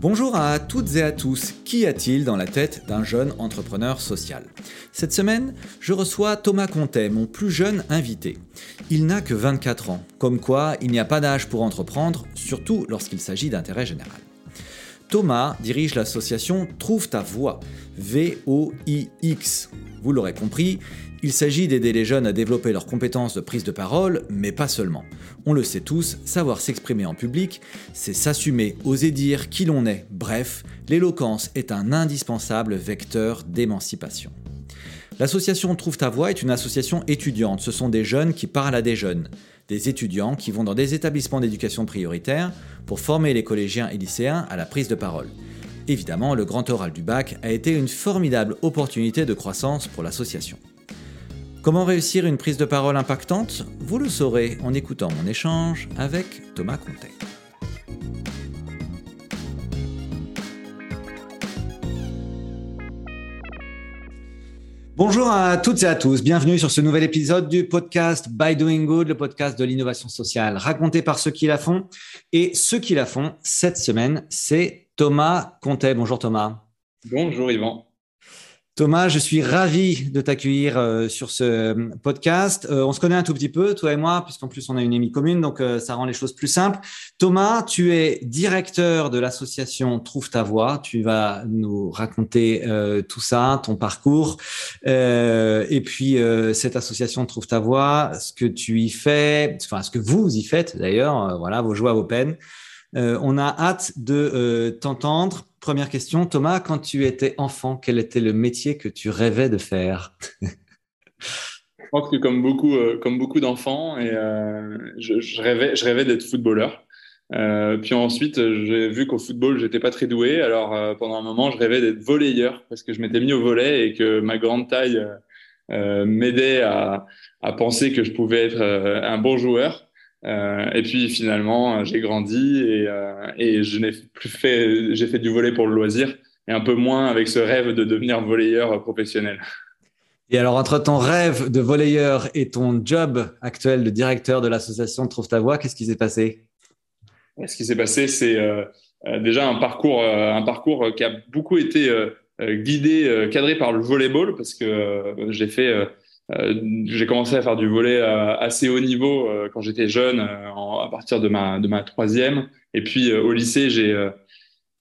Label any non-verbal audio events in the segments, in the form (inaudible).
Bonjour à toutes et à tous. Qu'y a-t-il dans la tête d'un jeune entrepreneur social? Cette semaine, je reçois Thomas Contet, mon plus jeune invité. Il n'a que 24 ans, comme quoi il n'y a pas d'âge pour entreprendre, surtout lorsqu'il s'agit d'intérêt général. Thomas dirige l'association Trouve ta voix, V-O-I-X. Vous l'aurez compris, il s'agit d'aider les jeunes à développer leurs compétences de prise de parole, mais pas seulement. On le sait tous, savoir s'exprimer en public, c'est s'assumer, oser dire qui l'on est. Bref, l'éloquence est un indispensable vecteur d'émancipation. L'association Trouve ta voix est une association étudiante. Ce sont des jeunes qui parlent à des jeunes, des étudiants qui vont dans des établissements d'éducation prioritaire pour former les collégiens et lycéens à la prise de parole. Évidemment, le grand oral du bac a été une formidable opportunité de croissance pour l'association. Comment réussir une prise de parole impactante? Vous le saurez en écoutant mon échange avec Thomas Contet. Bonjour à toutes et à tous, bienvenue sur ce nouvel épisode du podcast By Doing Good, le podcast de l'innovation sociale raconté par ceux qui la font. Et ceux qui la font cette semaine, c'est Thomas Contet. Bonjour Thomas. Bonjour Yvan. Thomas, je suis ravi de t'accueillir euh, sur ce euh, podcast. Euh, on se connaît un tout petit peu, toi et moi, puisqu'en plus on a une émie commune, donc ça rend les choses plus simples. Thomas, tu es directeur de l'association Trouve ta voix. Tu vas nous raconter tout ça, ton parcours, et puis cette association Trouve ta voix, ce que tu y fais, enfin ce que vous y faites d'ailleurs, voilà vos joies, vos peines. on a hâte de t'entendre première question, Thomas, quand tu étais enfant, quel était le métier que tu rêvais de faire (laughs) Je pense que comme beaucoup, euh, beaucoup d'enfants, euh, je, rêvais, je rêvais d'être footballeur. Euh, puis ensuite, j'ai vu qu'au football, j'étais pas très doué. Alors pendant un moment, je rêvais d'être volleyeur parce que je m'étais mis au volley et que ma grande taille m'aidait à, penser que je pouvais être un bon joueur. Euh, et puis finalement, j'ai grandi et, euh, et je n'ai plus fait, j'ai fait du volet pour le loisir et un peu moins avec ce rêve de devenir volleyeur professionnel. Et alors, entre ton rêve de volleyeur et ton job actuel de directeur de l'association Trouve ta voix, qu'est-ce qui s'est passé? Ce qui s'est passé, c'est euh, déjà un parcours, un parcours qui a beaucoup été guidé, cadré par le volleyball, parce que j'ai fait euh, j'ai commencé à faire du volet à assez haut niveau euh, quand j'étais jeune, euh, à partir de ma, de ma troisième. Et puis au lycée, j'ai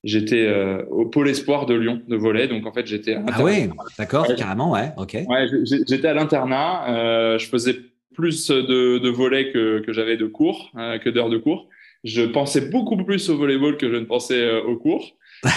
j'étais au pôle espoir de Lyon de volet. Donc en fait, j'étais. Ah oui, d'accord, carrément, ouais, ok. Ouais, j'étais à l'internat. je faisais plus de, de volet que, que j'avais de cours, que d'heures de cours. Je pensais beaucoup plus au volleyball que je ne pensais au cours. (laughs)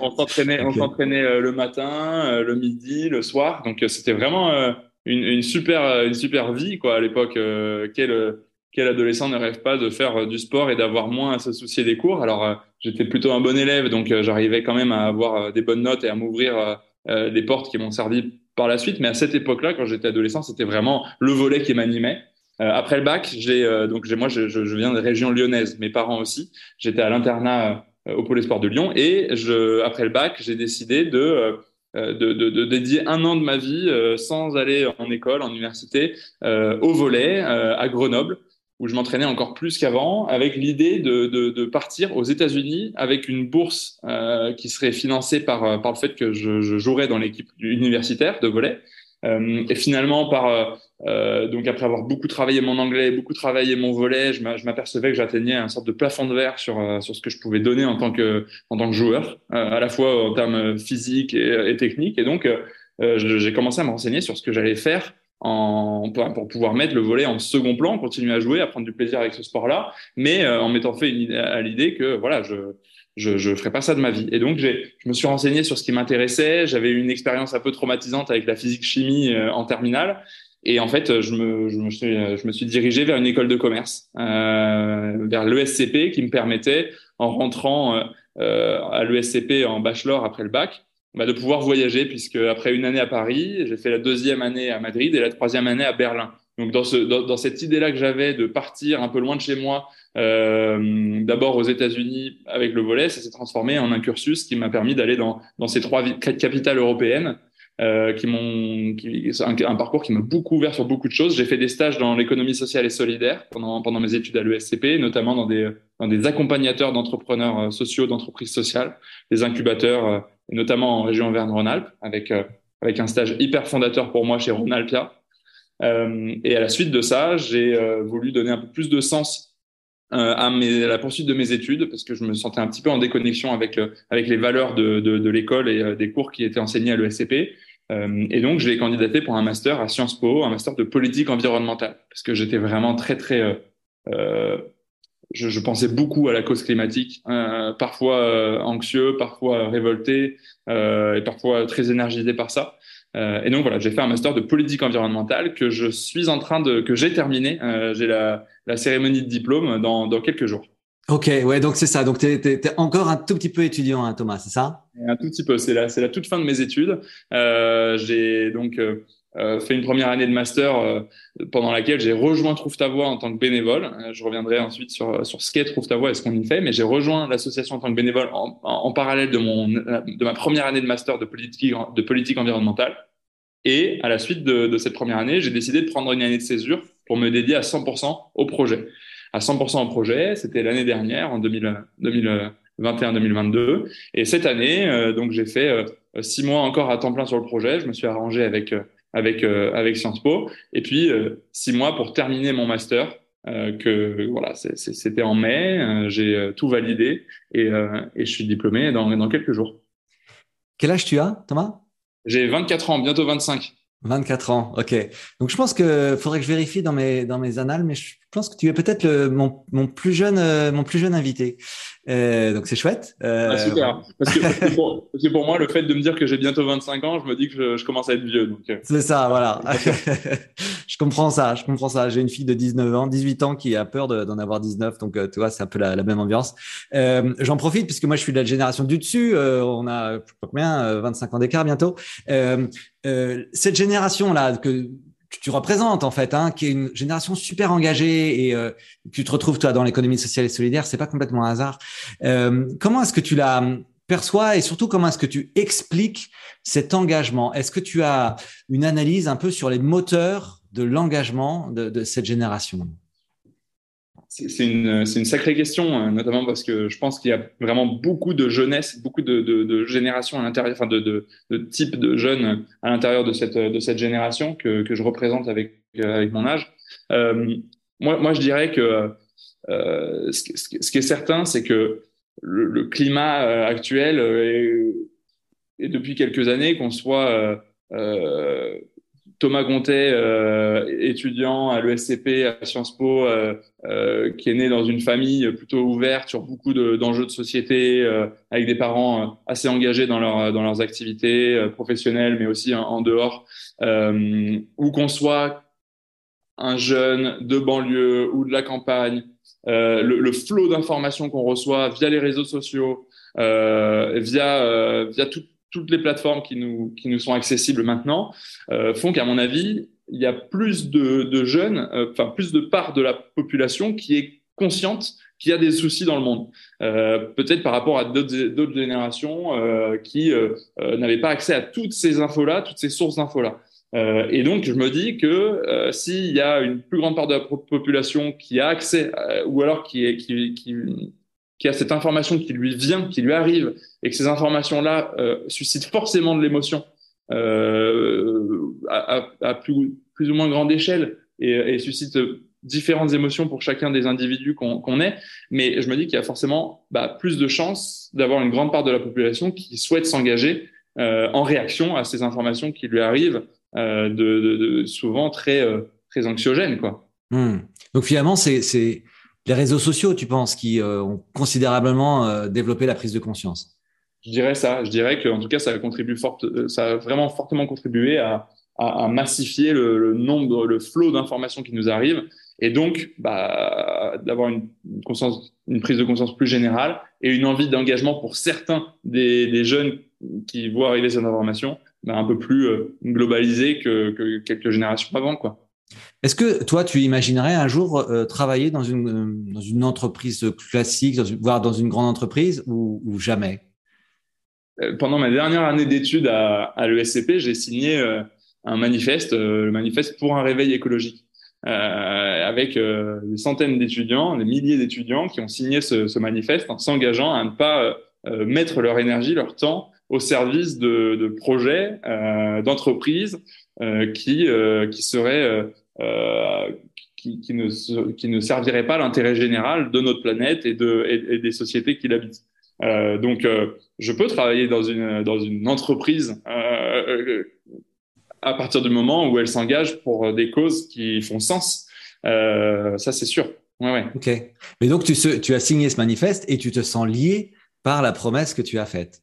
on s'entraînait, on s'entraînait le matin, le midi, le soir. Donc c'était vraiment une, super, une super vie quoi à l'époque. Euh, quel, quel adolescent ne rêve pas de faire euh, du sport et d'avoir moins à se soucier des cours Alors euh, j'étais plutôt un bon élève, donc j'arrivais quand même à avoir des bonnes notes et à m'ouvrir des portes qui m'ont servi par la suite. Mais à cette époque-là, quand j'étais adolescent, c'était vraiment le volet qui m'animait. après le bac, j'ai donc moi je, je, viens de région lyonnaise, mes parents aussi. J'étais à l'internat au pôle sport de Lyon et je, après le bac, j'ai décidé de euh, de, de, de, dédier un an de ma vie euh, sans aller en école, en université, euh, au volet à Grenoble, où je m'entraînais encore plus qu'avant, avec l'idée de, de, partir aux États-Unis avec une bourse qui serait financée par, par le fait que je, je jouerais dans l'équipe universitaire de volet. et finalement, par euh, donc après avoir beaucoup travaillé mon anglais, beaucoup travaillé mon volet, je m'apercevais que j'atteignais un sorte de plafond de verre sur, euh, sur ce que je pouvais donner en tant que, en tant que joueur, euh, à la fois en termes physiques et, et techniques. Et donc, euh, j'ai commencé à me renseigner sur ce que j'allais faire en, pour, pouvoir mettre le volet en second plan, continuer à jouer, à prendre du plaisir avec ce sport-là, mais en m'étant fait à l'idée que voilà, je je ne ferai pas ça de ma vie. Et donc, je me suis renseigné sur ce qui m'intéressait. J'avais eu une expérience un peu traumatisante avec la physique-chimie en terminale. Et en fait, je me, je me, suis, je me suis dirigé vers une école de commerce, euh, vers l'ESCP, qui me permettait, en rentrant euh, euh à l'ESCP en bachelor après le bac, bah, de pouvoir voyager, puisque après une année à Paris, j'ai fait la deuxième année à Madrid et la troisième année à Berlin. Donc, dans, ce, dans, cette idée-là que j'avais de partir un peu loin de chez moi, euh, d'abord aux États-Unis avec le volet, ça s'est transformé en un cursus qui m'a permis d'aller dans, dans ces trois capitales européennes euh, qui m'ont, un, parcours qui m'a beaucoup ouvert sur beaucoup de choses. J'ai fait des stages dans l'économie sociale et solidaire pendant, pendant mes études à l'ESCP, notamment dans des, dans des accompagnateurs d'entrepreneurs euh, sociaux, d'entreprises sociales, des incubateurs, euh, notamment en région Auvergne-Rhône-Alpes, avec, avec un stage hyper fondateur pour moi chez Rhône-Alpia. et à la suite de ça, j'ai voulu donner un peu plus de sens à, la poursuite de mes études parce que je me sentais un petit peu en déconnexion avec, avec les valeurs de, de, l'école et des cours qui étaient enseignés à l'ESCP. Euh, et donc, j'ai candidaté pour un master à Sciences Po, un master de politique environnementale, parce que j'étais vraiment très, très... Euh, euh je, pensais beaucoup à la cause climatique, parfois anxieux, parfois révolté, et parfois très énergisé par ça. Euh, et donc voilà, j'ai fait un master de politique environnementale que je suis en train de, que j'ai terminé. Euh, j'ai la, la, cérémonie de diplôme dans, dans quelques jours. Ok, ouais, donc c'est ça. Donc tu es, encore un tout petit peu étudiant, hein, Thomas, c'est ça? Un tout petit peu. C'est la, toute fin de mes études. Euh, j'ai donc euh, euh, fait une première année de master pendant laquelle j'ai rejoint Trouve ta voix en tant que bénévole. Je reviendrai ensuite sur, sur ce qu'est Trouve ta voix et ce qu'on y fait, mais j'ai rejoint l'association en tant que bénévole en, parallèle de, mon, de ma première année de master de politique, de politique environnementale. Et à la suite de cette première année, j'ai décidé de prendre une année de césure pour me dédier à 100% au projet. À 100% au projet, c'était l'année dernière, en 2021-2022. Et cette année, donc j'ai fait six mois encore à temps plein sur le projet. Je me suis arrangé avec avec euh, avec Sciences Po, et puis euh, six mois pour terminer mon master. Euh, que voilà, c'était en mai, j'ai tout validé et, et je suis diplômé dans, dans quelques jours. Quel âge tu as, Thomas? J'ai 24 ans, bientôt 25. 24 ans, ok. Donc je pense que faudrait que je vérifie dans mes dans mes annales, mais je pense que tu es peut-être mon, mon plus jeune mon plus jeune invité. Euh, donc c'est chouette. Euh, ah, super. Parce que, pour, (laughs) pour, moi, le fait de me dire que j'ai bientôt 25 ans, je me dis que je, je commence à être vieux. Euh. C'est ça, voilà. (laughs) je comprends ça, je comprends ça. J'ai une fille de 19 ans, 18 ans qui a peur d'en avoir 19. Donc tu vois, c'est un peu la, la même ambiance. Euh, J'en profite puisque moi je suis de la génération du dessus. on a, je sais pas combien, 25 ans d'écart bientôt. cette génération-là que tu représentes en fait, hein, qui est une génération super engagée et euh, tu te retrouves toi dans l'économie sociale et solidaire, c'est pas complètement un hasard. Euh, comment est-ce que tu la perçois et surtout comment est-ce que tu expliques cet engagement? Est-ce que tu as une analyse un peu sur les moteurs de l'engagement de, de cette génération? C'est une, une, sacrée question, hein, notamment parce que je pense qu'il y a vraiment beaucoup de jeunesse, beaucoup de, de, de générations à l'intérieur, enfin de, de, de types de jeunes à l'intérieur de cette, de cette génération que, que je représente avec, avec mon âge. Euh, moi, moi, je dirais que euh, ce, ce, qui est certain, c'est que le, le, climat euh, actuel est, est, depuis quelques années, qu'on soit euh, Thomas Gontet, euh, étudiant à l'ESCP, à Sciences Po, euh, euh, qui est né dans une famille plutôt ouverte sur beaucoup d'enjeux de, société, avec des parents assez engagés dans, leur, dans leurs activités professionnelles, mais aussi en, dehors, ou qu'on soit un jeune de banlieue ou de la campagne, le, le, flot d'informations qu'on reçoit via les réseaux sociaux, via, via tout, toutes les plateformes qui nous, qui nous sont accessibles maintenant euh, font qu'à mon avis, il y a plus de, de jeunes, euh, enfin plus de part de la population qui est consciente qu'il y a des soucis dans le monde. Euh, Peut-être par rapport à d'autres générations euh, qui euh, euh, n'avaient pas accès à toutes ces infos-là, toutes ces sources d'infos-là. et donc, je me dis que s'il y a une plus grande part de la population qui a accès, ou alors qui, est, qui, qui qui a cette information qui lui vient, qui lui arrive, et que ces informations-là euh, suscitent forcément de l'émotion euh, à, plus, ou moins grande échelle et, et suscitent différentes émotions pour chacun des individus qu'on est. Mais je me dis qu'il y a forcément bah, plus de chances d'avoir une grande part de la population qui souhaite s'engager euh, en réaction à ces informations qui lui arrivent, souvent très, anxiogènes. Quoi. Hmm. Donc finalement, c'est les réseaux sociaux, tu penses, qui ont considérablement développé la prise de conscience? Je dirais ça. Je dirais qu'en tout cas, ça, contribue forte, euh, ça a vraiment fortement contribué à, à, à massifier le, le, nombre, le flot d'informations qui nous arrivent, et donc bah, d'avoir une, conscience, une prise de conscience plus générale et une envie d'engagement pour certains des, des, jeunes qui voient arriver cette information bah, un peu plus globalisée que, que quelques générations avant, quoi. Est-ce que toi, tu imaginerais un jour euh, travailler dans une, euh, dans une entreprise classique, voire dans une grande entreprise ou, ou jamais? Pendant ma dernière année d'études à, à l'ESCP, j'ai signé un manifeste, le manifeste pour un réveil écologique. Euh, avec euh, des centaines d'étudiants, des milliers d'étudiants qui ont signé ce, ce manifeste en s'engageant à ne pas euh, mettre leur énergie, leur temps au service de, de projets, d'entreprises qui, qui seraient qui, ne, qui ne pas l'intérêt général de notre planète et, de, et, des sociétés qui l'habitent. Euh, donc, je peux travailler dans une, dans une entreprise euh, à partir du moment où elle s'engage pour des causes qui font sens. Euh, ça, c'est sûr. Ouais, ouais. Ok. Mais donc, tu, tu as signé ce manifeste et tu te sens lié par la promesse que tu as faite?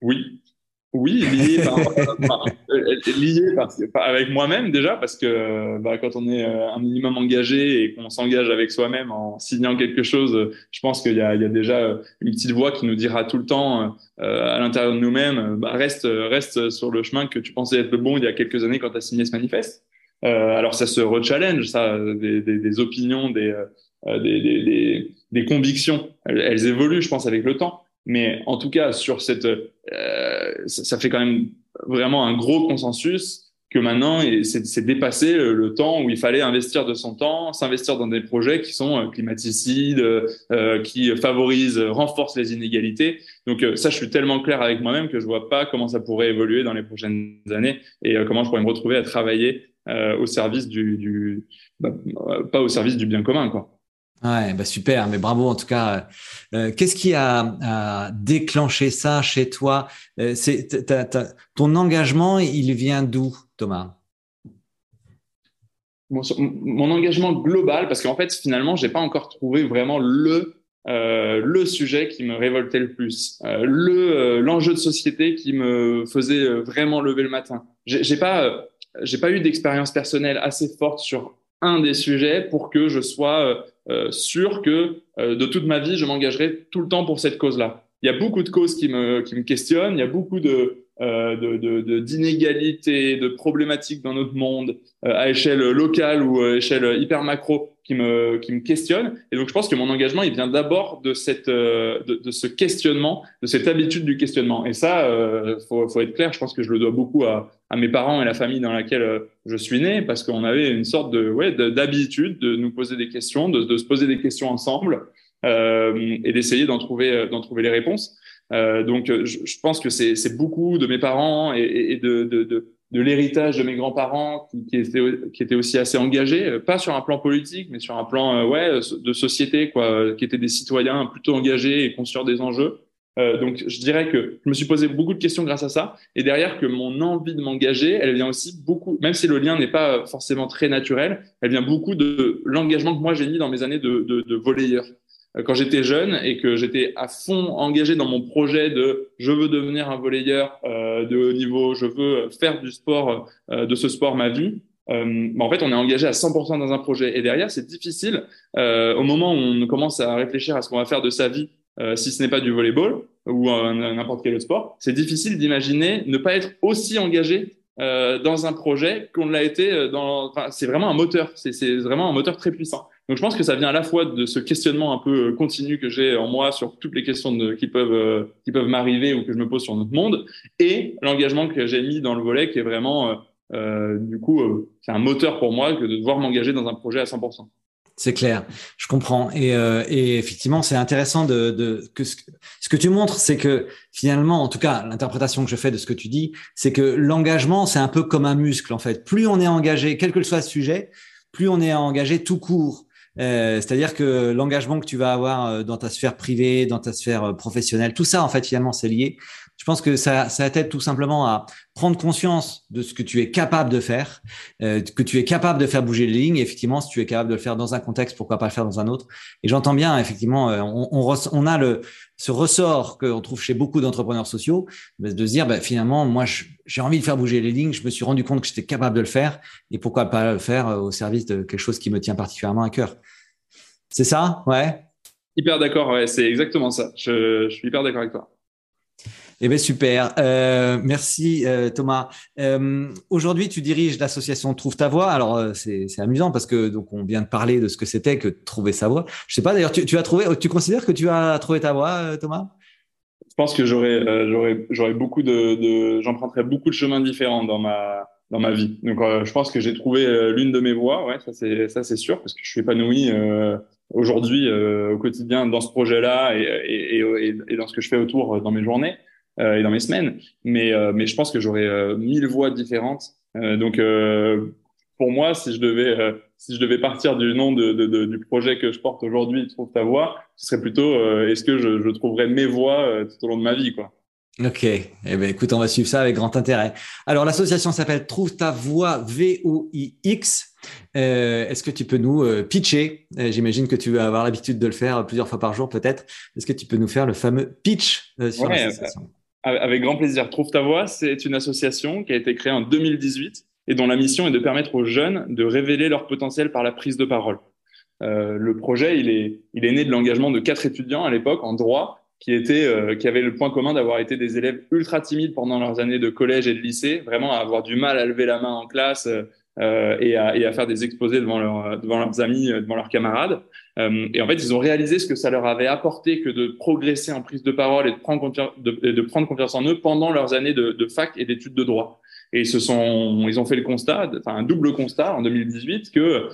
Oui, oui, lié, par, euh, lié avec moi-même déjà, parce que bah, quand on est euh, un minimum engagé et qu'on s'engage avec soi-même en signant quelque chose, je pense qu'il y, y, a déjà une petite voix qui nous dira tout le temps euh, à l'intérieur de nous-mêmes, bah, reste, reste sur le chemin que tu pensais être le bon il y a quelques années quand tu as signé ce manifeste. Euh, alors ça se rechallenge, ça, des, des, des opinions, des, des, des, convictions, elles, elles évoluent, je pense, avec le temps. Mais en tout cas, sur cette, euh, ça, fait quand même vraiment un gros consensus que maintenant, c'est dépassé le, temps où il fallait investir de son temps, s'investir dans des projets qui sont euh, climaticides, euh, qui favorisent, renforcent les inégalités. Donc ça, je suis tellement clair avec moi-même que je vois pas comment ça pourrait évoluer dans les prochaines années et comment je pourrais me retrouver à travailler au service du, du bah, pas au service du bien commun, quoi. Ouais, bah super, mais bravo en tout cas. Euh, Qu'est-ce qui a, déclenché ça chez toi? Euh, ton engagement, il vient d'où, Thomas? Mon, engagement global, parce qu'en fait, finalement, j'ai pas encore trouvé vraiment le euh, le sujet qui me révoltait le plus, euh, le l'enjeu de société qui me faisait vraiment lever le matin. J'ai pas j'ai pas eu d'expérience personnelle assez forte sur un des sujets pour que je sois sûr que euh, de toute ma vie, je m'engagerai tout le temps pour cette cause-là. Il y a beaucoup de causes qui me, qui me questionnent, il y a beaucoup de, euh, d'inégalités, de, problématiques dans notre monde euh, à échelle locale ou à échelle hyper macro qui me, qui me questionnent. Et donc, je pense que mon engagement, il vient d'abord de, de, de, ce questionnement, de cette habitude du questionnement. Et ça, euh, faut, faut être clair, je pense que je le dois beaucoup à, à mes parents et la famille dans laquelle euh, je suis né, parce qu'on avait une sorte de ouais, d'habitude de, nous poser des questions, de, de se poser des questions ensemble euh, et d'essayer d'en trouver, euh, d'en trouver les réponses. Euh, donc, euh, je, pense que c'est beaucoup de mes parents et, de, de, de, de l'héritage de mes grands-parents qui, qui, étaient, qui étaient aussi assez engagés, pas sur un plan politique, mais sur un plan ouais, de société, quoi, qui étaient des citoyens plutôt engagés et conscients des enjeux. Euh, donc, je dirais que je me suis posé beaucoup de questions grâce à ça. Et derrière, que mon envie de m'engager, elle vient aussi beaucoup, même si le lien n'est pas forcément très naturel, elle vient beaucoup de l'engagement que moi j'ai mis dans mes années de, de, volleyeur. Euh, quand j'étais jeune et que j'étais à fond engagé dans mon projet de je veux devenir un volleyeur euh, de haut niveau, je veux faire du sport, de ce sport ma vie, bah, en fait, on est engagé à 100% dans un projet. Et derrière, c'est difficile, au moment où on commence à réfléchir à ce qu'on va faire de sa vie, euh, si ce n'est pas du volleyball ou n'importe quel autre sport, c'est difficile d'imaginer ne pas être aussi engagé euh, dans un projet qu'on l'a été euh, dans. Enfin, c'est vraiment un moteur. C'est vraiment un moteur très puissant. Donc, je pense que ça vient à la fois de ce questionnement un peu continu que j'ai en moi sur toutes les questions qui peuvent qui peuvent m'arriver ou que je me pose sur notre monde, et l'engagement que j'ai mis dans le volet, qui est vraiment du coup, c'est un moteur pour moi que de devoir m'engager dans un projet à 100%. C'est clair, je comprends. Et, euh, et effectivement, c'est intéressant de, de que ce, que tu montres, c'est que finalement, en tout cas, l'interprétation que je fais de ce que tu dis, c'est que l'engagement, c'est un peu comme un muscle en fait. Plus on est engagé, quel que soit le sujet, plus on est engagé tout court. Euh, C'est-à-dire que l'engagement que tu vas avoir euh, dans ta sphère privée, dans ta sphère professionnelle, tout ça, en fait, finalement, c'est lié. Je pense que ça, ça t'aide tout simplement à prendre conscience de ce que tu es capable de faire, euh, que tu es capable de faire bouger les lignes. effectivement, si tu es capable de le faire dans un contexte, pourquoi pas le faire dans un autre Et j'entends bien, effectivement, euh, on, a ce ressort qu'on trouve chez beaucoup d'entrepreneurs sociaux, de se dire, bah, finalement, moi, j'ai envie de faire bouger les lignes. Je me suis rendu compte que j'étais capable de le faire, et pourquoi pas le faire euh, au service de quelque chose qui me tient particulièrement à cœur. C'est ça, ouais? Hyper d'accord, ouais, c'est exactement ça. Je suis hyper d'accord avec toi. Eh bien, super. Euh, merci, euh, Thomas. Euh, Aujourd'hui, tu diriges l'association Trouve ta voix. Alors, euh, c'est amusant parce que donc on vient de parler de ce que c'était que trouver sa voix. Je sais pas, d'ailleurs, tu, tu, as trouvé, tu considères que tu as trouvé ta voix, euh, Thomas? Pense que j'aurais, j'aurais, beaucoup de, de j'emprunterais beaucoup de chemins différents dans ma, dans ma vie. Donc, je pense que j'ai trouvé l'une de mes voies. Ouais, ça c'est, sûr, parce que je suis épanoui aujourd'hui au quotidien dans ce projet-là et, et, et, et, dans ce que je fais autour dans mes journées et dans mes semaines. Mais, mais je pense que j'aurais mille voies différentes. donc, pour moi, si je devais, euh, si je devais partir du nom de, de, de, du projet que je porte aujourd'hui, Trouve ta voix, ce serait plutôt euh, est-ce que je, je, trouverais mes voix euh, tout au long de ma vie, quoi. Ok, eh ben écoute, on va suivre ça avec grand intérêt. Alors l'association s'appelle Trouve ta voix V-O-I-X. Est-ce que tu peux nous pitcher? J'imagine que tu vas avoir l'habitude de le faire plusieurs fois par jour, peut-être. Est-ce que tu peux nous faire le fameux pitch sur l'association? Avec grand plaisir. Trouve ta voix, c'est une association qui a été créée en 2018 et dont la mission est de permettre aux jeunes de révéler leur potentiel par la prise de parole. Euh, le projet, il est, il est né de l'engagement de quatre étudiants à l'époque en droit qui étaient, euh, qui avaient le point commun d'avoir été des élèves ultra timides pendant leurs années de collège et de lycée, vraiment à avoir du mal à lever la main en classe euh, et, à, et, à, faire des exposés devant, devant leurs amis, devant leurs camarades. Euh, et en fait, ils ont réalisé ce que ça leur avait apporté que de progresser en prise de parole et de prendre, confiance en eux pendant leurs années de, fac et d'études de droit. Et ils se sont, ils ont fait le constat, enfin un double constat en 2018 que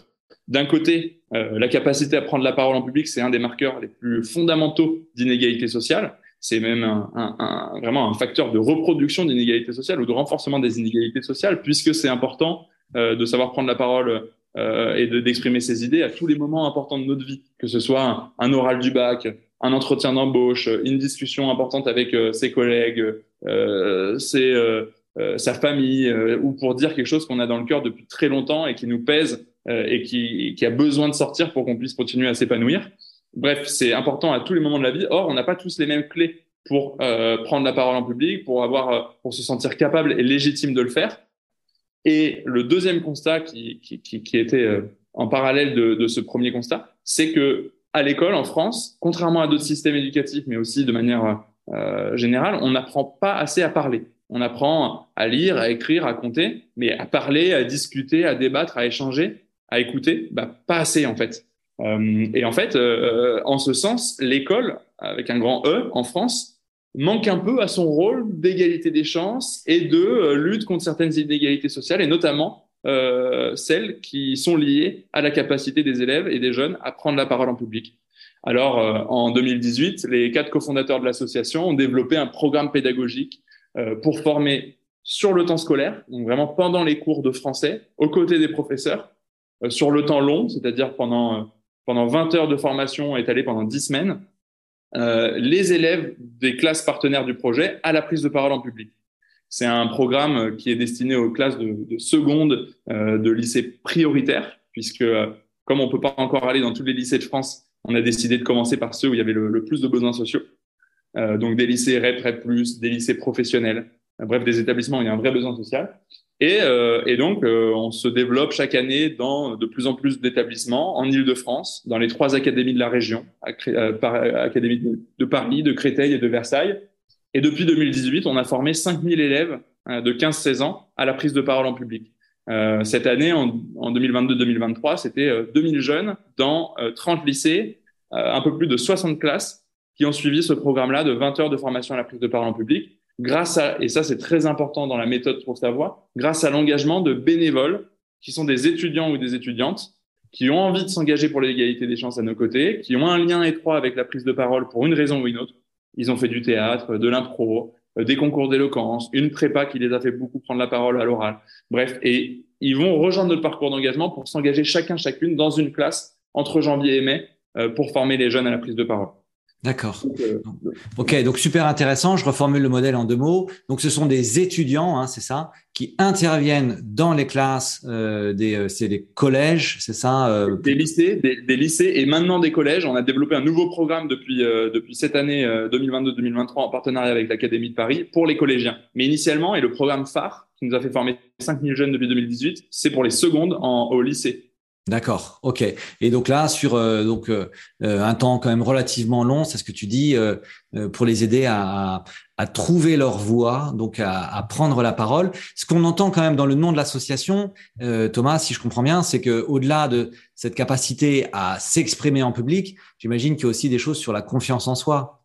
d'un côté, euh, la capacité à prendre la parole en public, c'est un des marqueurs les plus fondamentaux d'inégalité sociale. C'est même un, vraiment un facteur de reproduction d'inégalité sociale ou de renforcement des inégalités sociales, puisque c'est important euh, de savoir prendre la parole euh, et d'exprimer ses idées à tous les moments importants de notre vie, que ce soit un, oral du bac, un entretien d'embauche, une discussion importante avec euh, ses collègues, euh, euh, sa famille euh, ou pour dire quelque chose qu'on a dans le cœur depuis très longtemps et qui nous pèse euh, et qui, qui, a besoin de sortir pour qu'on puisse continuer à s'épanouir. Bref, c'est important à tous les moments de la vie. Or, on n'a pas tous les mêmes clés pour prendre la parole en public, pour avoir, pour se sentir capable et légitime de le faire. Et le deuxième constat qui, qui, qui, qui était en parallèle de, de, ce premier constat, c'est que à l'école en France, contrairement à d'autres systèmes éducatifs, mais aussi de manière euh, générale, on n'apprend pas assez à parler. On apprend à lire, à écrire, à compter, mais à parler, à discuter, à débattre, à échanger, à écouter, bah, pas assez en fait. Euh, et en fait, euh, en ce sens, l'école, avec un grand E en France, manque un peu à son rôle d'égalité des chances et de euh, lutte contre certaines inégalités sociales, et notamment euh, celles qui sont liées à la capacité des élèves et des jeunes à prendre la parole en public. Alors, euh, en 2018, les quatre cofondateurs de l'association ont développé un programme pédagogique euh, pour former sur le temps scolaire, donc vraiment pendant les cours de français, aux côtés des professeurs, euh, sur le temps long, c'est-à-dire pendant, euh, pendant 20 heures de formation étalée pendant 10 semaines, les élèves des classes partenaires du projet à la prise de parole en public. C'est un programme qui est destiné aux classes de, de seconde de lycées prioritaires, puisque comme on peut pas encore aller dans tous les lycées de France, on a décidé de commencer par ceux où il y avait le, plus de besoins sociaux. Euh, donc des lycées REP, REP+, des lycées professionnels, euh, bref, des établissements où il y a un vrai besoin social. Et, euh, et donc, euh, on se développe chaque année dans de plus en plus d'établissements en Ile-de-France, dans les trois académies de la région, par, Académie de, Paris, de Créteil et de Versailles. Et depuis 2018, on a formé 5000 élèves de 15-16 ans à la prise de parole en public. Euh, cette année, en, en 2022-2023, c'était 2000 jeunes dans 30 lycées, un peu plus de 60 classes qui ont suivi ce programme-là de 20 heures de formation à la prise de parole en public, grâce à, et ça c'est très important dans la méthode Trouve sa voix, grâce à l'engagement de bénévoles qui sont des étudiants ou des étudiantes qui ont envie de s'engager pour l'égalité des chances à nos côtés, qui ont un lien étroit avec la prise de parole pour une raison ou une autre. Ils ont fait du théâtre, de l'impro, euh, des concours d'éloquence, une prépa qui les a fait beaucoup prendre la parole à l'oral. Bref, et ils vont rejoindre notre parcours d'engagement pour s'engager chacun, chacune dans une classe entre janvier et mai euh, pour former les jeunes à la prise de parole. D'accord. Euh, ok, donc super intéressant. Je reformule le modèle en deux mots. Donc, ce sont des étudiants, hein, c'est ça, qui interviennent dans les classes euh, des, euh, c'est des collèges, c'est ça. Des lycées, des, des, lycées et maintenant des collèges. On a développé un nouveau programme depuis euh, depuis cette année 2022-2023 en partenariat avec l'Académie de Paris pour les collégiens. Mais initialement, et le programme phare qui nous a fait former 5000 jeunes depuis 2018, c'est pour les secondes en, au lycée. D'accord, ok. Et donc là, sur euh, donc euh, euh, un temps quand même relativement long, c'est ce que tu dis, pour les aider à, à, trouver leur voix, donc à, à, prendre la parole. Ce qu'on entend quand même dans le nom de l'association, Thomas, si je comprends bien, c'est que au-delà de cette capacité à s'exprimer en public, j'imagine qu'il y a aussi des choses sur la confiance en soi.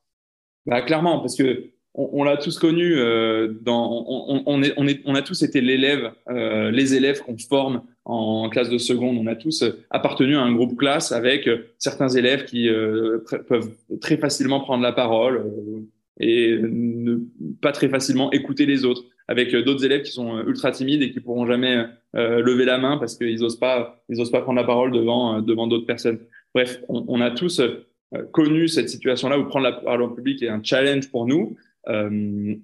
bah, Clairement, parce que on, l'a tous connu, euh, dans, on, on, est, on, est, on a tous été l'élève, euh, les élèves qu'on forme en classe de seconde. On a tous appartenu à un groupe classe avec euh, certains élèves qui euh, peuvent très facilement prendre la parole euh, et ne pas très facilement écouter les autres, avec d'autres élèves qui sont ultra timides et qui pourront jamais lever la main parce qu'ils osent pas, ils osent pas prendre la parole devant devant d'autres personnes. Bref, on, on a tous connu cette situation-là où prendre la parole en public est un challenge pour nous. Euh,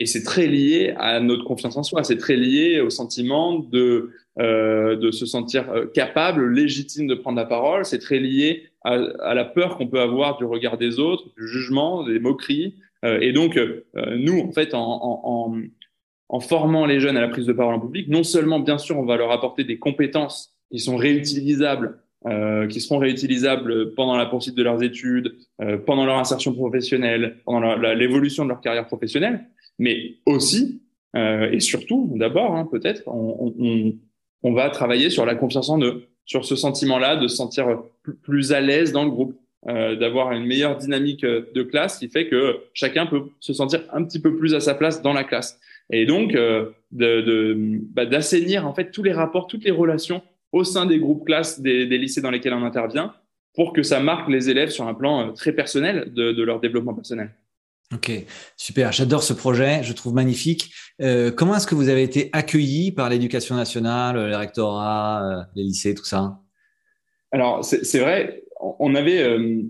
et c'est très lié à notre confiance en soi, c'est très lié au sentiment de, euh, de se sentir euh, capable, légitime de prendre la parole, c'est très lié à, la peur qu'on peut avoir du regard des autres, du jugement, des moqueries. Et donc, nous, en fait, en, formant les jeunes à la prise de parole en public, non seulement, bien sûr, on va leur apporter des compétences qui sont réutilisables euh, qui seront réutilisables pendant la poursuite de leurs études, euh, pendant leur insertion professionnelle, pendant l'évolution de leur carrière professionnelle, mais aussi euh, et surtout, d'abord, hein, peut-être, on, on, on, va travailler sur la confiance en eux, sur ce sentiment-là de se sentir plus à l'aise dans le groupe, euh, d'avoir une meilleure dynamique de classe qui fait que chacun peut se sentir un petit peu plus à sa place dans la classe. Et donc, euh, d'assainir de, bah, en fait tous les rapports, toutes les relations au sein des groupes classes des, des, lycées dans lesquels on intervient pour que ça marque les élèves sur un plan euh, très personnel de, de leur développement personnel. Ok, super. J'adore ce projet. Je trouve magnifique. Euh, comment est-ce que vous avez été accueillis par l'éducation nationale, les rectorats, euh, les lycées, tout ça? Alors, c'est vrai. On avait, euh,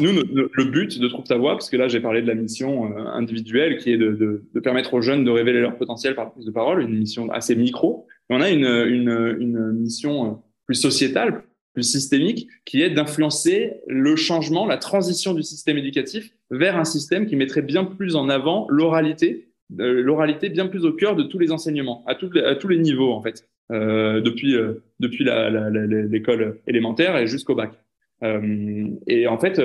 nous, le, le, but de Trouve ta voix, parce que là, j'ai parlé de la mission euh, individuelle qui est de, de, de, permettre aux jeunes de révéler leur potentiel par la prise de parole, une mission assez micro. On a une, une, mission euh, plus sociétale, plus systémique, qui est d'influencer le changement, la transition du système éducatif vers un système qui mettrait bien plus en avant l'oralité, euh, l'oralité bien plus au cœur de tous les enseignements, à, tous les niveaux en fait, euh, depuis depuis l'école élémentaire et jusqu'au bac. Et en fait,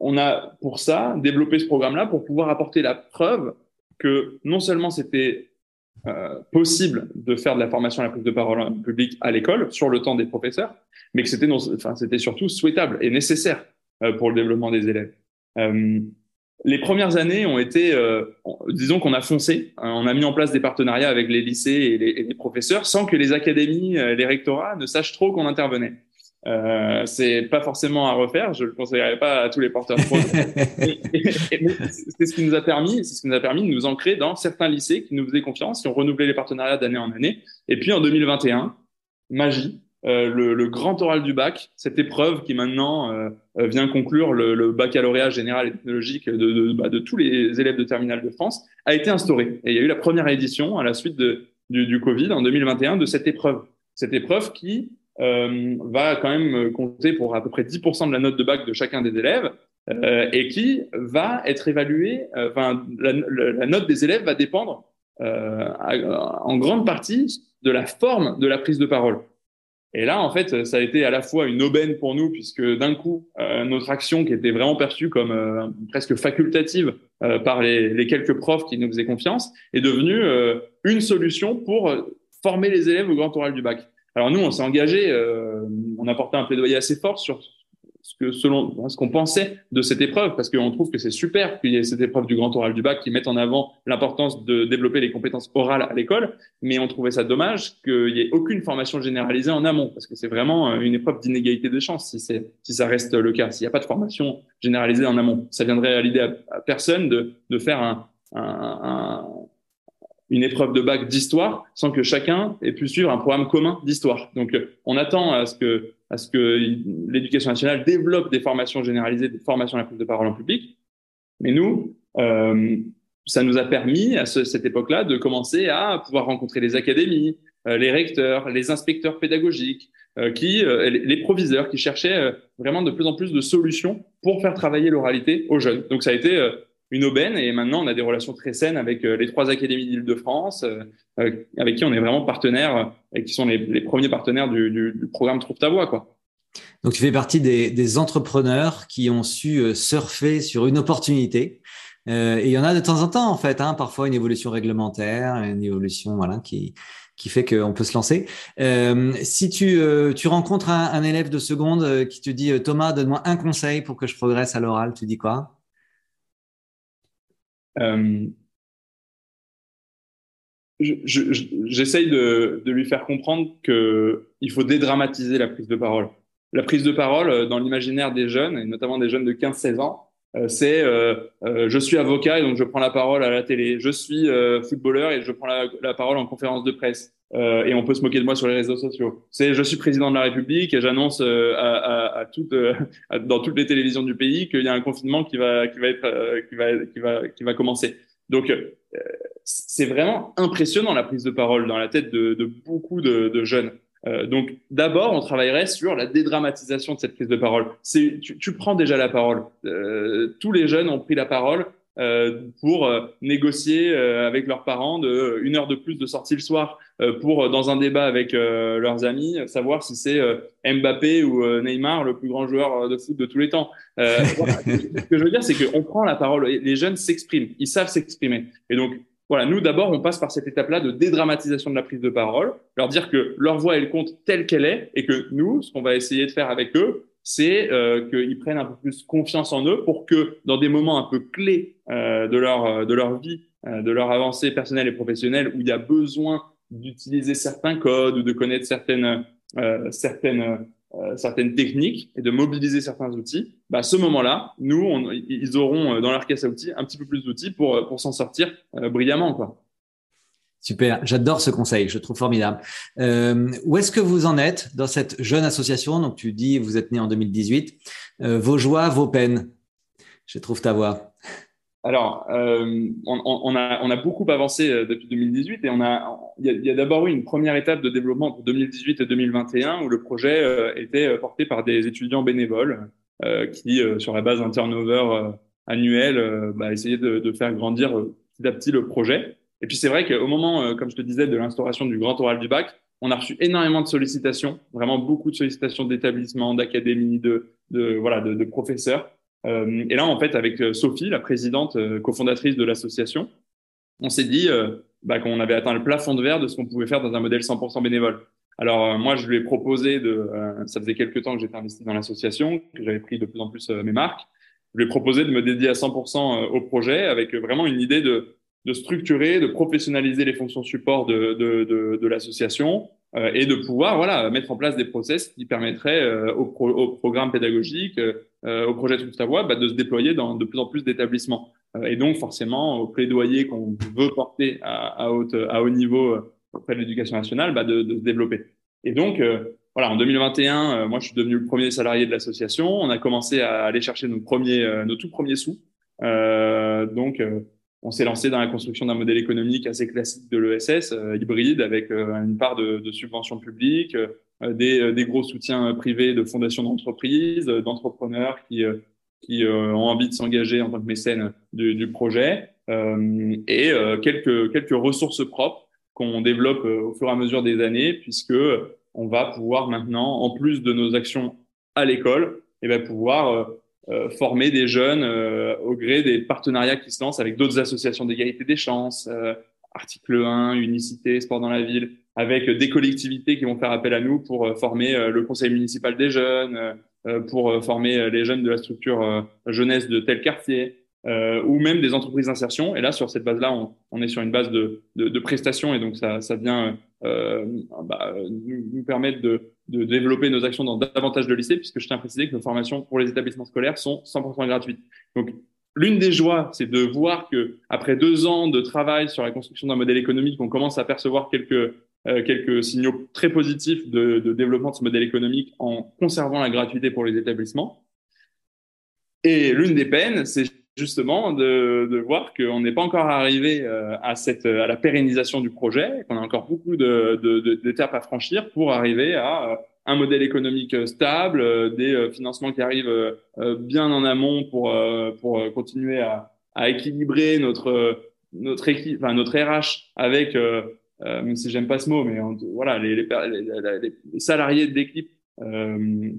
on a pour ça développé ce programme-là pour pouvoir apporter la preuve que non seulement c'était euh, possible de faire de la formation à la prise de parole public à l'école sur le temps des professeurs, mais que c'était enfin, surtout souhaitable et nécessaire euh, pour le développement des élèves. Euh, les premières années ont été, disons qu'on a foncé, hein, on a mis en place des partenariats avec les lycées et les, et les professeurs sans que les académies, les rectorats ne sachent trop qu'on intervenait. Euh, c'est pas forcément à refaire, je le conseillerais pas à tous les porteurs de projets. (laughs) c'est ce qui nous a permis, c'est ce qui nous a permis de nous ancrer dans certains lycées qui nous faisaient confiance, qui ont renouvelé les partenariats d'année en année. Et puis en 2021, magie, euh, le, le, grand oral du bac, cette épreuve qui maintenant euh, vient conclure le, le, baccalauréat général et technologique de, de, bah, de, tous les élèves de terminale de France, a été instauré. Et il y a eu la première édition à la suite de, du, du Covid en 2021 de cette épreuve. Cette épreuve qui va quand même compter pour à peu près 10% de la note de bac de chacun des élèves euh, et qui va être évaluée, euh, enfin, la, note des élèves va dépendre euh, en grande partie de la forme de la prise de parole. Et là, en fait, ça a été à la fois une aubaine pour nous, puisque d'un coup, euh, notre action, qui était vraiment perçue comme euh, presque facultative euh, par les, quelques profs qui nous faisaient confiance, est devenue une solution pour former les élèves au grand oral du bac. Alors nous, on s'est engagé, euh, on a porté un plaidoyer assez fort sur ce que selon ce qu'on pensait de cette épreuve, parce qu'on trouve que c'est super qu'il y ait cette épreuve du grand oral du bac qui mette en avant l'importance de développer les compétences orales à l'école, mais on trouvait ça dommage qu'il n'y ait aucune formation généralisée en amont, parce que c'est vraiment une épreuve d'inégalité de chance si si ça reste le cas. S'il n'y a pas de formation généralisée en amont, ça viendrait à l'idée à, personne de, de faire un, un, un une épreuve de bac d'histoire sans que chacun ait pu suivre un programme commun d'histoire. Donc, euh, on attend à ce que, à ce que l'éducation nationale développe des formations généralisées, des formations à la prise de parole en public. Mais nous, euh, ça nous a permis à ce, cette époque-là de commencer à pouvoir rencontrer les académies, euh, les recteurs, les inspecteurs pédagogiques, qui, les proviseurs qui cherchaient vraiment de plus en plus de solutions pour faire travailler l'oralité aux jeunes. Donc, ça a été une aubaine et maintenant on a des relations très saines avec euh, les trois académies d'Île-de-France euh, euh, avec qui on est vraiment partenaires et qui sont les, premiers partenaires du, programme Trouve ta voix quoi. Donc tu fais partie des, entrepreneurs qui ont su surfer sur une opportunité et il y en a de temps en temps en fait, hein, parfois une évolution réglementaire, une évolution voilà qui qui fait qu'on peut se lancer. Si tu, tu rencontres un, élève de seconde qui te dit Thomas, donne-moi un conseil pour que je progresse à l'oral, tu dis quoi? J'essaye de, lui faire comprendre qu'il faut dédramatiser la prise de parole. La prise de parole euh, dans l'imaginaire des jeunes, et notamment des jeunes de 15-16 ans, euh, c'est euh, euh, je suis avocat et donc je prends la parole à la télé. Je suis euh, footballeur et je prends la, parole en conférence de presse. Et on peut se moquer de moi sur les réseaux sociaux. C'est je suis président de la République et j'annonce à, à, à, toute, dans toutes les télévisions du pays qu'il y a un confinement qui va qui va être qui va qui va qui va commencer. Donc c'est vraiment impressionnant la prise de parole dans la tête de, de beaucoup de, de jeunes. Euh, donc d'abord, on travaillerait sur la dédramatisation de cette prise de parole. Tu, tu prends déjà la parole. Euh, tous les jeunes ont pris la parole euh, pour euh, négocier euh, avec leurs parents de une heure de plus de sortie le soir pour dans un débat avec leurs amis savoir si c'est Mbappé ou Neymar le plus grand joueur de foot de tous les temps. (laughs) Voilà. Ce que je veux dire, c'est qu'on prend la parole. Les jeunes s'expriment, ils savent s'exprimer, et donc voilà, nous d'abord, on passe par cette étape-là de dédramatisation de la prise de parole, leur dire que leur voix, elle compte telle qu'elle est, et que nous, ce qu'on va essayer de faire avec eux, c'est euh, qu'ils prennent un peu plus confiance en eux pour que dans des moments un peu clés euh, de, leur, de leur vie, euh, de leur avancée personnelle et professionnelle, où il y a besoin d'utiliser certains codes ou de connaître certaines, euh, certaines euh, certaines techniques et de mobiliser certains outils, bah, à ce moment-là, nous, ils auront euh, dans leur caisse à outils un petit peu plus d'outils pour, euh, pour s'en sortir brillamment. Quoi. Super, j'adore ce conseil, je trouve formidable. Euh, où est-ce que vous en êtes dans cette jeune association? Donc tu dis, vous êtes né en 2018. Euh, vos joies, vos peines. Je trouve ta voix. Alors, euh, on, a, beaucoup avancé depuis 2018 et on a, il y a, d'abord eu une première étape de développement pour 2018 et 2021 où le projet était porté par des étudiants bénévoles qui, sur la base d'un turnover annuel, bah, essayaient de, faire grandir petit à petit le projet. Et puis c'est vrai qu'au moment, comme je te disais, de l'instauration du grand oral du bac, on a reçu énormément de sollicitations, vraiment beaucoup de sollicitations d'établissements, d'académies, de, de, voilà, de, de professeurs. Euh, et là, en fait, avec euh, Sophie, la présidente euh, cofondatrice de l'association, on s'est dit bah, qu'on avait atteint le plafond de verre de ce qu'on pouvait faire dans un modèle 100% bénévole. Alors moi, je lui ai proposé de, ça faisait quelques temps que j'étais investi dans l'association, que j'avais pris de plus en plus mes marques. Je lui ai proposé de me dédier à 100% au projet avec vraiment une idée de, de structurer, de professionnaliser les fonctions support de, de, de, de l'association, euh, et de pouvoir voilà mettre en place des process qui permettraient euh, au, au, programme pédagogique, euh, au projet Trouve ta voix, bah, de se déployer dans de plus en plus d'établissements. et donc forcément au plaidoyer qu'on veut porter à, à, haute, à haut niveau auprès de l'éducation nationale, bah, de, de, se développer. Et donc voilà, en 2021, moi je suis devenu le premier salarié de l'association. On a commencé à aller chercher nos premiers, nos tout premiers sous. donc on s'est lancé dans la construction d'un modèle économique assez classique de l'ESS, euh, hybride, avec euh, une part de, subventions publiques, euh, des, gros soutiens privés de fondations d'entreprises, d'entrepreneurs qui, qui ont envie de s'engager en tant que mécène du, projet, et quelques, quelques ressources propres qu'on développe au fur et à mesure des années, puisque on va pouvoir maintenant, en plus de nos actions à l'école, eh ben pouvoir former des jeunes euh, au gré des partenariats qui se lancent avec d'autres associations d'égalité des chances, euh, article 1, unicité, sport dans la ville, avec des collectivités qui vont faire appel à nous pour former le conseil municipal des jeunes, pour former les jeunes de la structure jeunesse de tel quartier, euh, ou même des entreprises d'insertion. Et là, sur cette base-là, on, on, est sur une base de, de, de prestations et donc ça, ça vient euh, bah, nous, nous, permettre de, de, développer nos actions dans davantage de lycées, puisque je tiens à préciser que nos formations pour les établissements scolaires sont 100% gratuites. Donc, l'une des joies, c'est de voir que après deux ans de travail sur la construction d'un modèle économique, on commence à percevoir quelques euh, quelques signaux très positifs de, de développement de ce modèle économique en conservant la gratuité pour les établissements. Et l'une des peines, c'est justement de, voir qu'on n'est pas encore arrivé euh, à, cette, à la pérennisation du projet, qu'on a encore beaucoup d'étapes de, de, à franchir pour arriver à euh, un modèle économique stable, euh, des financements qui arrivent bien en amont pour, pour continuer à, à équilibrer notre, notre, enfin, notre RH avec, même si j'aime pas ce mot, mais voilà, les, les, les, salariés de l'équipe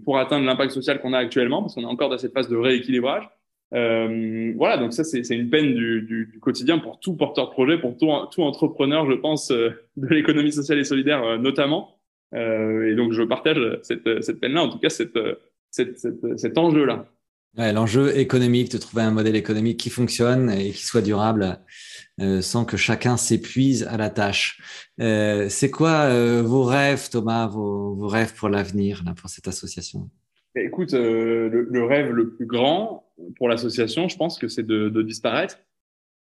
pour atteindre l'impact social qu'on a actuellement, parce qu'on est encore dans cette phase de rééquilibrage. Euh, voilà, donc ça, c'est une peine du, du, du, quotidien pour tout porteur de projet, pour tout, tout entrepreneur, je pense, euh, de l'économie sociale et solidaire euh, notamment. Euh, et donc, je partage cette, cette peine-là, en tout cas, cette, cette, cet enjeu-là. L'enjeu économique, de trouver un modèle économique qui fonctionne et qui soit durable euh, sans que chacun s'épuise à la tâche. Euh, c'est quoi euh, vos rêves, Thomas, vos, vos rêves pour l'avenir, pour cette association? Écoute, le, rêve le plus grand pour l'association, je pense que c'est de, disparaître.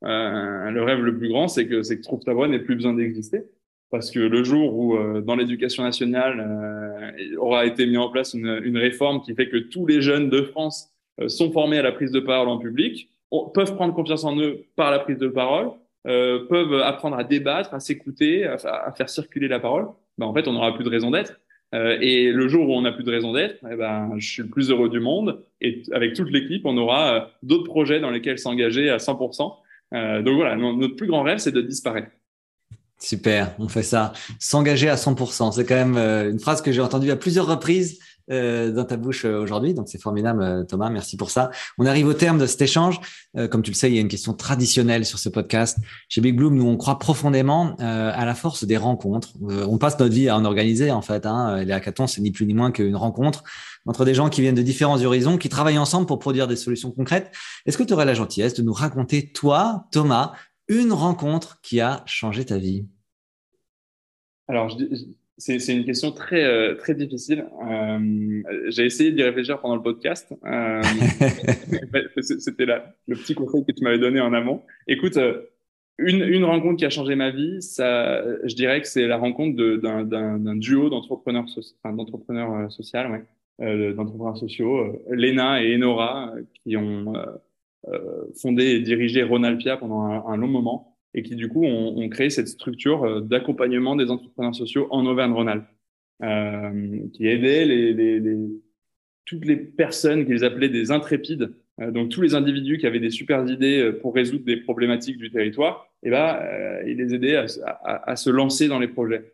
le rêve le plus grand, c'est que, c'est que voix n'ait plus besoin d'exister. Parce que le jour où, dans l'éducation nationale, aura été mis en place une, réforme qui fait que tous les jeunes de France euh, sont formés à la prise de parole en public, peuvent prendre confiance en eux par la prise de parole, euh, peuvent apprendre à débattre, à s'écouter, à, faire circuler la parole, ben, en fait, on n'aura plus de raison d'être. Euh, et le jour où on n'a plus de raison d'être, eh ben, je suis le plus heureux du monde. Et avec toute l'équipe, on aura euh, d'autres projets dans lesquels s'engager à 100%. Euh, donc voilà, notre plus grand rêve, c'est de disparaître. Super, on fait ça. S'engager à 100%, c'est quand même une phrase que j'ai entendue à plusieurs reprises euh, dans ta bouche euh, aujourd'hui. Donc c'est formidable, euh, Thomas. Merci pour ça. On arrive au terme de cet échange. comme tu le sais, il y a une question traditionnelle sur ce podcast. Chez Big Bloom, nous on croit profondément à la force des rencontres. on passe notre vie à en organiser en fait. Hein. Les hackathons, c'est ni plus ni moins qu'une rencontre entre des gens qui viennent de différents horizons, qui travaillent ensemble pour produire des solutions concrètes. Est-ce que tu aurais la gentillesse de nous raconter, toi, Thomas, une rencontre qui a changé ta vie? Alors, je, c'est une question très euh, très difficile. Euh, J'ai essayé d'y réfléchir pendant le podcast. Euh, (laughs) C'était le petit conseil que tu m'avais donné en amont. Écoute, euh, une, une rencontre qui a changé ma vie, ça, je dirais que c'est la rencontre d'un duo d'entrepreneurs enfin, d'entrepreneurs euh, sociaux, ouais, d'entrepreneurs sociaux, Lena et Enora, qui ont fondé et dirigé Ronalpia pendant un long moment et qui du coup ont, créé cette structure euh, d'accompagnement des entrepreneurs sociaux en Auvergne-Rhône-Alpes, euh, qui aidait toutes les personnes qu'ils appelaient des intrépides, euh, donc tous les individus qui avaient des super idées pour résoudre des problématiques du territoire, et eh ben, ils les aidaient à, se lancer dans les projets.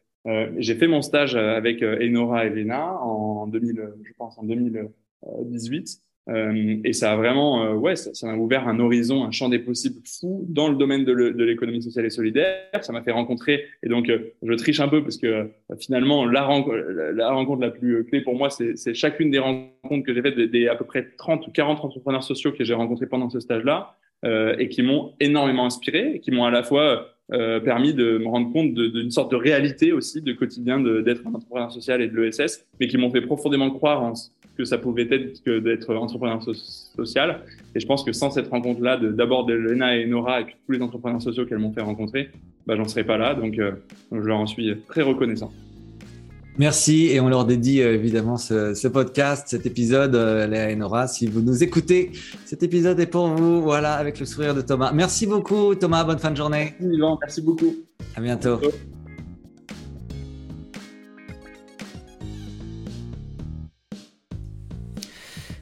J'ai fait mon stage avec Enora et Lena en 2000, je pense en 2018. Euh, et ça a vraiment, euh, ouais, ça, m'a ouvert un horizon, un champ des possibles fou dans le domaine de l'économie sociale et solidaire. Ça m'a fait rencontrer, et donc euh, je triche un peu parce que finalement la, la, rencontre la plus clé pour moi, c'est chacune des rencontres que j'ai faites, des, des, à peu près 30 ou 40 entrepreneurs sociaux que j'ai rencontrés pendant ce stage-là, et qui m'ont énormément inspiré, et qui m'ont à la fois permis de me rendre compte d'une sorte de réalité aussi, de quotidien d'être un entrepreneur social et de l'ESS, mais qui m'ont fait profondément croire en, que ça pouvait être que d'être entrepreneur social. Et je pense que sans cette rencontre-là, d'abord de, Lena et Nora et puis tous les entrepreneurs sociaux qu'elles m'ont fait rencontrer, bah, j'en serais pas là. Donc, euh, je leur en suis très reconnaissant. Merci et on leur dédie euh, évidemment ce, ce, podcast, cet épisode, euh, Léa et Nora. Si vous nous écoutez, cet épisode est pour vous. Voilà, avec le sourire de Thomas. Merci beaucoup, Thomas. Bonne fin de journée. Merci, Merci beaucoup. À bientôt. À bientôt.